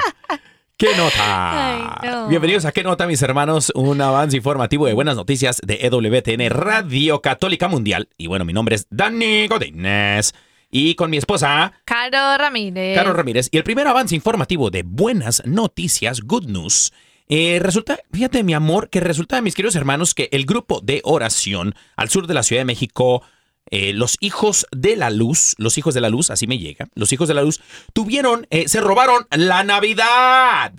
A: ¿Qué nota?
B: Ay, no.
A: Bienvenidos a ¿Qué nota, mis hermanos? Un avance informativo de buenas noticias de EWTN Radio Católica Mundial. Y bueno, mi nombre es Dani Godínez. Y con mi esposa,
B: Caro Ramírez.
A: Caro Ramírez. Y el primer avance informativo de buenas noticias, Good News. eh, resulta, fíjate mi amor, que resulta, mis queridos hermanos, que el grupo de oración al sur de la Ciudad de México, eh, los hijos de la luz, los hijos de la luz, así me llega, los hijos de la luz, tuvieron, eh, se robaron la Navidad.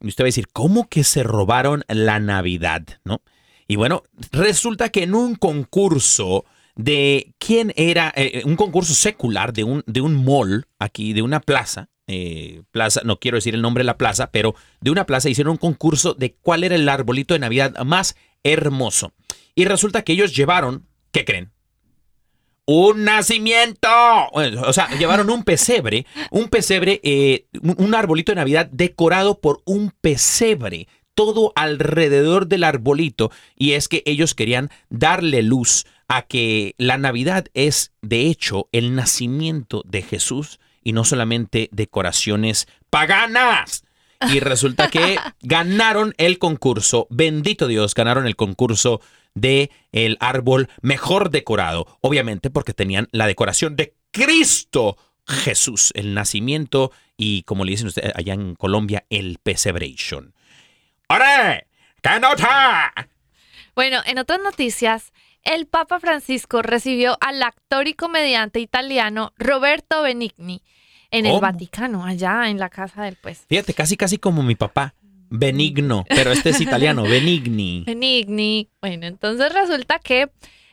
A: Y usted va a decir, ¿cómo que se robaron la Navidad? ¿No? Y bueno, resulta que en un concurso de quién era, eh, un concurso secular de un, de un mall aquí, de una plaza, plaza, no quiero decir el nombre de la plaza, pero de una plaza hicieron un concurso de cuál era el arbolito de Navidad más hermoso. Y resulta que ellos llevaron, ¿qué creen? Un nacimiento. O sea, llevaron un pesebre, un pesebre, eh, un un arbolito de Navidad decorado por un pesebre, todo alrededor del arbolito. Y es que ellos querían darle luz a que la Navidad es, de hecho, el nacimiento de Jesús y no solamente decoraciones paganas. Y resulta que <laughs> ganaron el concurso, bendito Dios, ganaron el concurso de el árbol mejor decorado, obviamente porque tenían la decoración de Cristo Jesús, el nacimiento y como le dicen ustedes allá en Colombia, el pesebration. ¡Ore! ¡Qué nota!
B: Bueno, en otras noticias, el Papa Francisco recibió al actor y comediante italiano Roberto Benigni en el. Vaticano, allá en la casa del pues.
A: Fíjate, casi casi como mi papá, benigno, pero este es italiano, <laughs> benigni.
B: Benigni. Bueno, entonces resulta que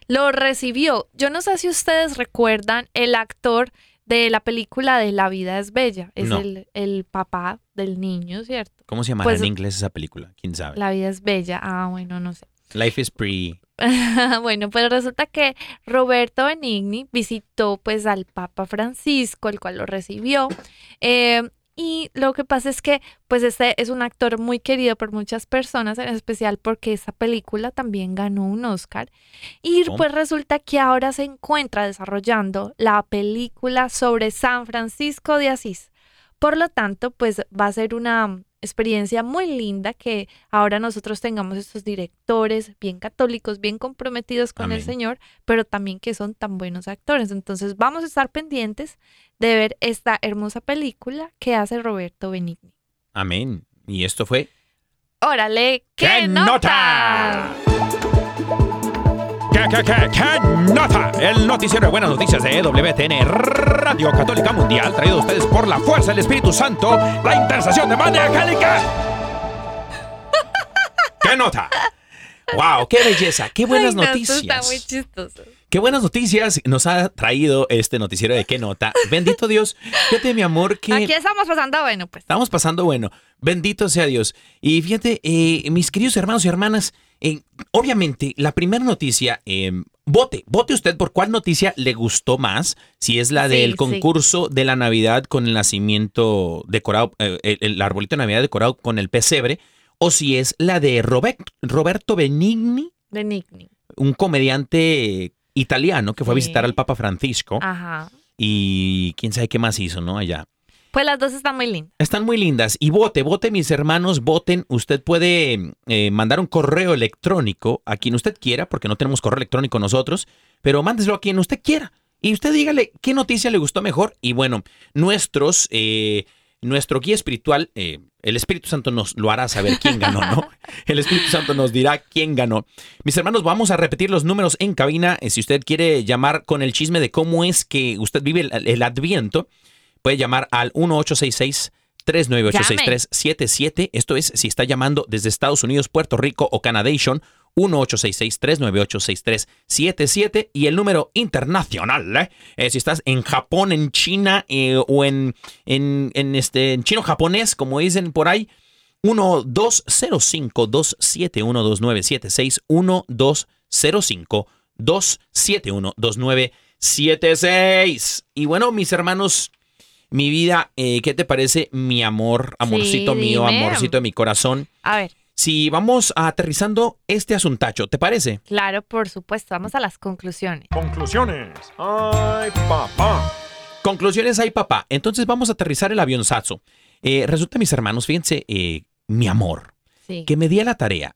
B: lo recibió. Yo no sé si ustedes recuerdan el actor de la película de La vida es bella. Es
A: No.
B: el, el papá del niño, ¿cierto?
A: ¿Cómo se llamará
B: Pues-
A: en inglés esa película? ¿Quién sabe?
B: La vida es bella. Ah, bueno, no sé. <laughs>
A: Life is pretty. <laughs>
B: bueno, pues resulta que Roberto Benigni visitó pues al Papa Francisco, el cual lo recibió. eh, y lo que pasa es que pues este es un actor muy querido por muchas personas, en especial porque esa película también ganó un Oscar. Y pues resulta que ahora se encuentra desarrollando la película sobre San Francisco de Asís. Por lo tanto, pues va a ser una experiencia muy linda que ahora nosotros tengamos estos directores bien católicos, bien comprometidos con el. Señor, pero también que son tan buenos actores. Entonces vamos a estar pendientes de ver esta hermosa película que hace Roberto Benigni.
A: Amén. Y esto fue
B: Órale, ¿qué,
E: ¡Qué
B: nota?
E: ¿Qué, qué, qué, qué nota? El noticiero de buenas noticias de WTN Radio Católica Mundial, traído a ustedes por la fuerza del Espíritu Santo, la intercesión de Madre Angélica. ¿Qué nota?
A: ¡Wow! ¡Qué belleza! ¡Qué buenas
B: Ay, no, esto
A: noticias!
B: Está muy chistoso.
A: Qué buenas noticias nos ha traído este noticiero de qué nota. Bendito Dios. Fíjate, mi amor, que
B: Aquí estamos pasando, bueno, pues.
A: estamos pasando bueno. Bendito sea Dios. Y fíjate, eh, mis queridos hermanos y hermanas, eh, obviamente, la primera noticia, eh, vote, vote usted por cuál noticia le gustó más. Si es la del
B: sí.
A: concurso de la Navidad con el nacimiento decorado, eh, el, el arbolito de Navidad decorado con el pesebre, o si es la de Robert- Roberto Benigni,
B: Benigni.
A: un comediante italiano que fue a visitar al Papa Francisco
B: Ajá.
A: y quién sabe qué más hizo, ¿no? Allá.
B: Pues las dos están muy lindas.
A: Están muy lindas. Y vote, vote, mis hermanos, voten. Usted puede eh, mandar un correo electrónico a quien usted quiera, porque no tenemos correo electrónico nosotros, pero mándeselo a quien usted quiera. Y usted dígale qué noticia le gustó mejor. Y bueno, nuestros, eh, nuestro guía espiritual, eh, el Espíritu Santo nos lo hará saber quién ganó, ¿no? <laughs> El Espíritu Santo nos dirá quién ganó. Mis hermanos, vamos a repetir los números en cabina. Eh, Si usted quiere llamar con el chisme de cómo es que usted vive el, el Adviento, puede llamar al 1866 3986377. Esto es si está llamando desde Estados Unidos, Puerto Rico o Canadation. 1866-398-6377 y el número internacional, ¿eh? Eh, si estás en Japón, en China eh, o en, en, en este, en chino japonés, como dicen por ahí, 1205-271-2976, 1205-271-2976. Y bueno, mis hermanos, mi vida, eh, ¿qué te parece? Mi amor, amorcito
B: Sí,
A: mío,
B: dime.
A: amorcito de mi corazón.
B: A ver,
A: Si vamos aterrizando este asuntacho, ¿te parece?
B: claro, por supuesto. Vamos a las conclusiones.
E: Conclusiones. Ay, papá.
A: Conclusiones hay, papá. Entonces vamos a aterrizar el avionzazo. Eh, resulta, mis hermanos, fíjense, eh, mi amor,
B: Sí.
A: que me di a la tarea.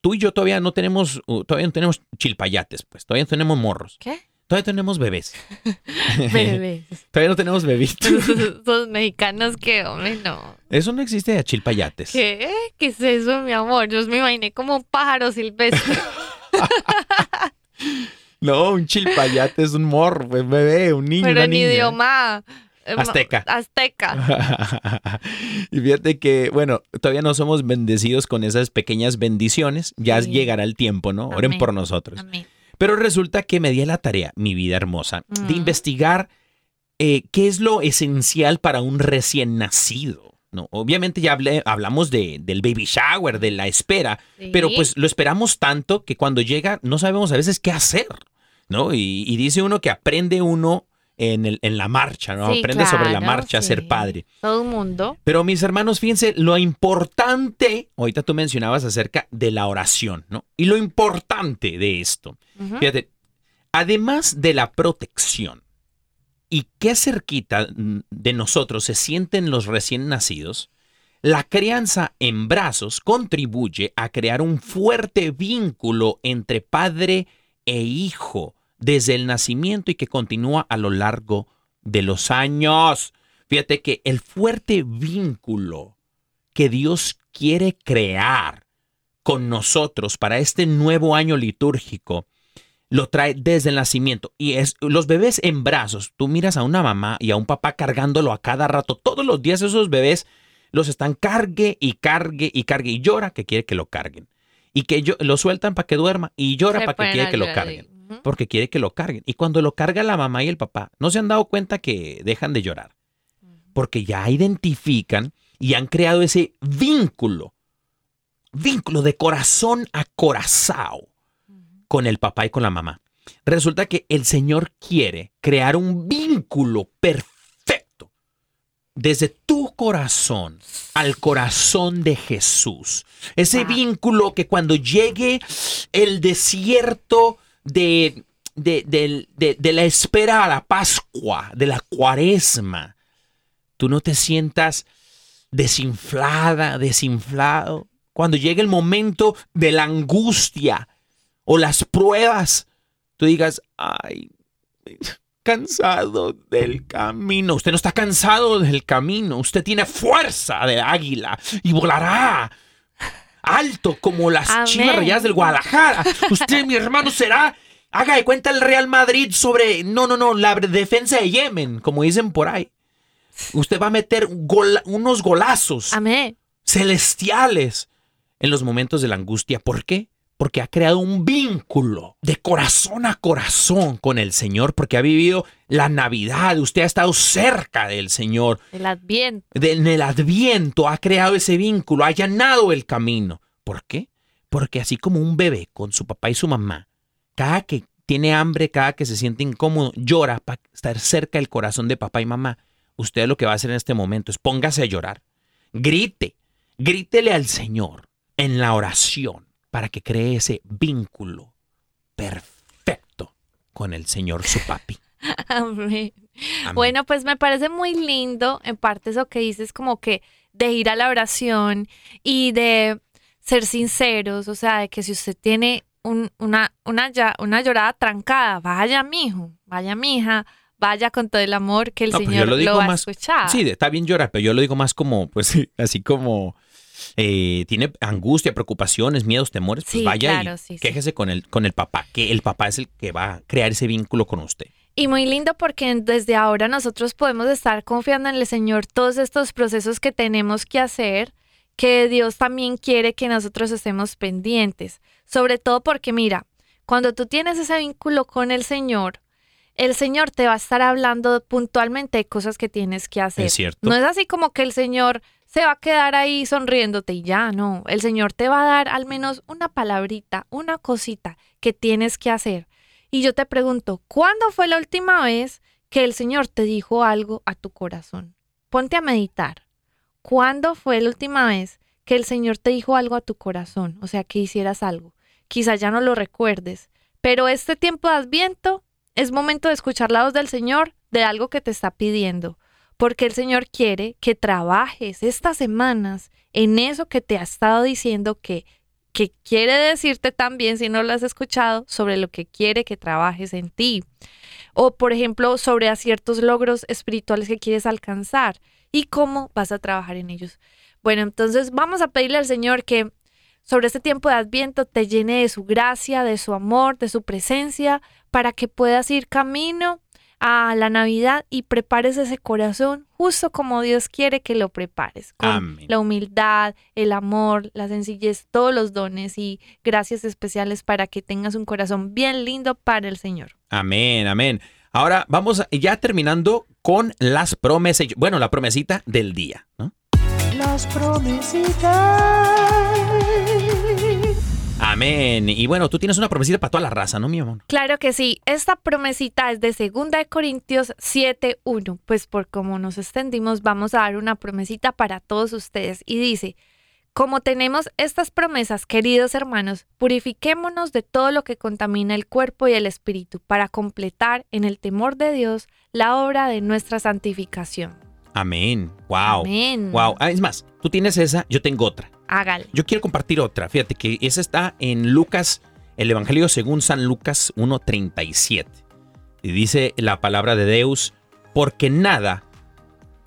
A: Tú y yo todavía no tenemos, uh, todavía no tenemos chilpayates, pues, todavía no tenemos morros,
B: ¿Qué?
A: Todavía tenemos bebés, <laughs>
B: Bebés. <laughs>
A: todavía no tenemos bebitos. <laughs>
B: Esos mexicanos que, hombre, no.
A: Eso no existe a chilpayates.
B: ¿Qué? ¿Qué es eso, mi amor? Yo me imaginé como un pájaro silvestre.
A: No, un chilpayate es un morro, un bebé, un niño,
B: pero
A: una
B: en
A: niña.
B: idioma... eh,
A: Azteca.
B: Azteca.
A: y fíjate que, bueno, todavía no somos bendecidos con esas pequeñas bendiciones. Ya
B: Sí.
A: llegará el tiempo, ¿no? Oren por nosotros.
B: Amén.
A: Pero resulta que me di a la tarea, mi vida hermosa, de
B: Mm.
A: investigar eh, qué es lo esencial para un recién nacido. ¿no? Obviamente ya hablé- hablamos de, del baby shower, de la espera,
B: Sí.
A: pero pues lo esperamos tanto que cuando llega no sabemos a veces qué hacer, ¿no? Y, y dice uno que aprende uno en, el- en la marcha, ¿no?
B: Sí,
A: aprende sobre la marcha a ser padre.
B: Todo el mundo.
A: Pero mis hermanos, fíjense, lo importante, ahorita tú mencionabas acerca de la oración, ¿no? Y lo importante de esto, fíjate, además de la protección, y qué cerquita de nosotros se sienten los recién nacidos, la crianza en brazos contribuye a crear un fuerte vínculo entre padre e hijo desde el nacimiento y que continúa a lo largo de los años. Fíjate que el fuerte vínculo que Dios quiere crear con nosotros para este nuevo año litúrgico lo trae desde el nacimiento. Y es los bebés en brazos. Tú miras a una mamá y a un papá cargándolo a cada rato. Todos los días esos bebés los están cargue y cargue y cargue y llora que quiere que lo carguen. Y que yo, lo sueltan para que duerma y llora para que quiere que lo carguen. Porque quiere que lo carguen. Y cuando lo carga la mamá y el papá, no se han dado cuenta que dejan de llorar. Porque ya identifican y han creado ese vínculo, vínculo de corazón a corazón con el papá y con la mamá. Resulta que el Señor quiere crear un vínculo perfecto desde tu corazón al corazón de Jesús. Ese
B: Wow.
A: vínculo que cuando llegue el desierto de, de, de- de la espera a la Pascua, de la cuaresma, tú no te sientas desinflada, desinflado. Cuando llegue el momento de la angustia o las pruebas, tú digas, ay, cansado del camino. Usted no está cansado del camino. Usted tiene fuerza de águila y volará alto como las
B: Amén.
A: chivas rayadas del Guadalajara. Usted, mi hermano, será. Haga de cuenta el Real Madrid sobre. No, no, no, la defensa de Yemen, como dicen por ahí. Usted va a meter gola- unos golazos
B: Amén.
A: celestiales en los momentos de la angustia. ¿Por qué? Porque ha creado un vínculo de corazón a corazón con el Señor, porque ha vivido la Navidad, usted ha estado cerca del Señor,
B: El adviento.
A: de- en el Adviento ha creado ese vínculo, ha allanado el camino. ¿Por qué? Porque así como un bebé con su papá y su mamá, cada que tiene hambre, cada que se siente incómodo, llora para estar cerca del corazón de papá y mamá. Usted lo que va a hacer en este momento es póngase a llorar. Grite, grítele al Señor en la oración para que cree ese vínculo perfecto con el Señor su papi. <laughs>
B: Amén.
A: Amén.
B: Bueno, pues me parece muy lindo, en parte eso que dices, como que de ir a la oración y de ser sinceros, o sea, de que si usted tiene un- una, una, una llorada trancada, vaya, mijo, vaya, mija, vaya con todo el amor que el
A: No, pero
B: Señor
A: lo digo
B: va
A: más-
B: a escuchar.
A: Sí, está bien llorar, pero yo lo digo más como, pues, <laughs> así como eh, tiene angustia, preocupaciones, miedos, temores, pues
B: Sí,
A: vaya
B: claro,
A: y
B: sí, sí.
A: con el, con el papá, que el papá es el que va a crear ese vínculo con usted.
B: Y muy lindo porque desde ahora nosotros podemos estar confiando en el Señor todos estos procesos que tenemos que hacer, que Dios también quiere que nosotros estemos pendientes. Sobre todo porque mira, cuando tú tienes ese vínculo con el Señor, el Señor te va a estar hablando puntualmente de cosas que tienes que hacer.
A: Es cierto.
B: No es así como que el Señor se va a quedar ahí sonriéndote y ya, no. El Señor te va a dar al menos una palabrita, una cosita que tienes que hacer. Y yo te pregunto, ¿cuándo fue la última vez que el Señor te dijo algo a tu corazón? Ponte a meditar. ¿Cuándo fue la última vez que el Señor te dijo algo a tu corazón? O sea, que hicieras algo. Quizá ya no lo recuerdes, pero este tiempo de Adviento es momento de escuchar la voz del Señor de algo que te está pidiendo, porque el Señor quiere que trabajes estas semanas en eso que te ha estado diciendo que que quiere decirte también, si no lo has escuchado, sobre lo que quiere que trabajes en ti. O, por ejemplo, sobre ciertos logros espirituales que quieres alcanzar y cómo vas a trabajar en ellos. Bueno, entonces vamos a pedirle al Señor que sobre este tiempo de Adviento te llene de su gracia, de su amor, de su presencia, para que puedas ir camino a la Navidad y prepares ese corazón justo como Dios quiere que lo prepares, con
A: Amén.
B: la humildad, el amor, la sencillez, todos los dones y gracias especiales para que tengas un corazón bien lindo para el Señor.
A: Amén, amén. Ahora vamos ya terminando con las promesas. Bueno, la promesita del día, ¿no?
D: Las promesitas.
A: Amén. Y bueno, tú tienes una promesita para toda la raza, ¿no, mi amor?
B: Claro que sí, esta promesita es de 2 de Corintios 7:1, pues por como nos extendimos vamos a dar una promesita para todos ustedes y dice, como tenemos estas promesas, queridos hermanos, purifiquémonos de todo lo que contamina el cuerpo y el espíritu para completar en el temor de Dios la obra de nuestra santificación.
A: Amén. Wow.
B: Amén.
A: Wow. Ah, es más, tú tienes esa, yo tengo otra.
B: Hágale.
A: Yo quiero compartir otra. Fíjate que esa está en Lucas, el Evangelio según San Lucas 1.37. Y dice la palabra de Deus, porque nada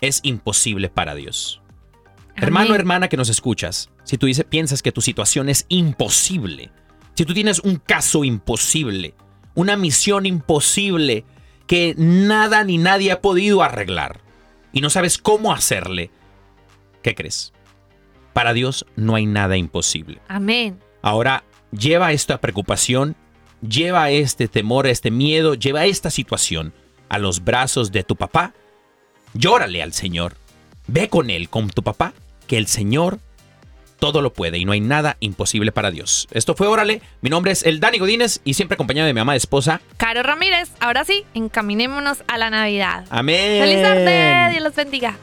A: es imposible para Dios. Hermano, hermana que nos escuchas, si tú dices, piensas que tu situación es imposible, si tú tienes un caso imposible, una misión imposible que nada ni nadie ha podido arreglar y no sabes cómo hacerle, ¿qué crees? Para Dios no hay nada imposible.
B: Amén.
A: Ahora, lleva esta preocupación, lleva este temor, este miedo, lleva esta situación a los brazos de tu papá. Llórale al Señor. Ve con él, con tu papá, que el Señor todo lo puede y no hay nada imposible para Dios. Esto fue Órale. Mi nombre es el Dani Godínez y siempre acompañado de mi amada esposa.
B: Caro Ramírez, ahora sí, encaminémonos a la Navidad.
A: Amén.
B: ¡Feliz tarde! Dios los bendiga.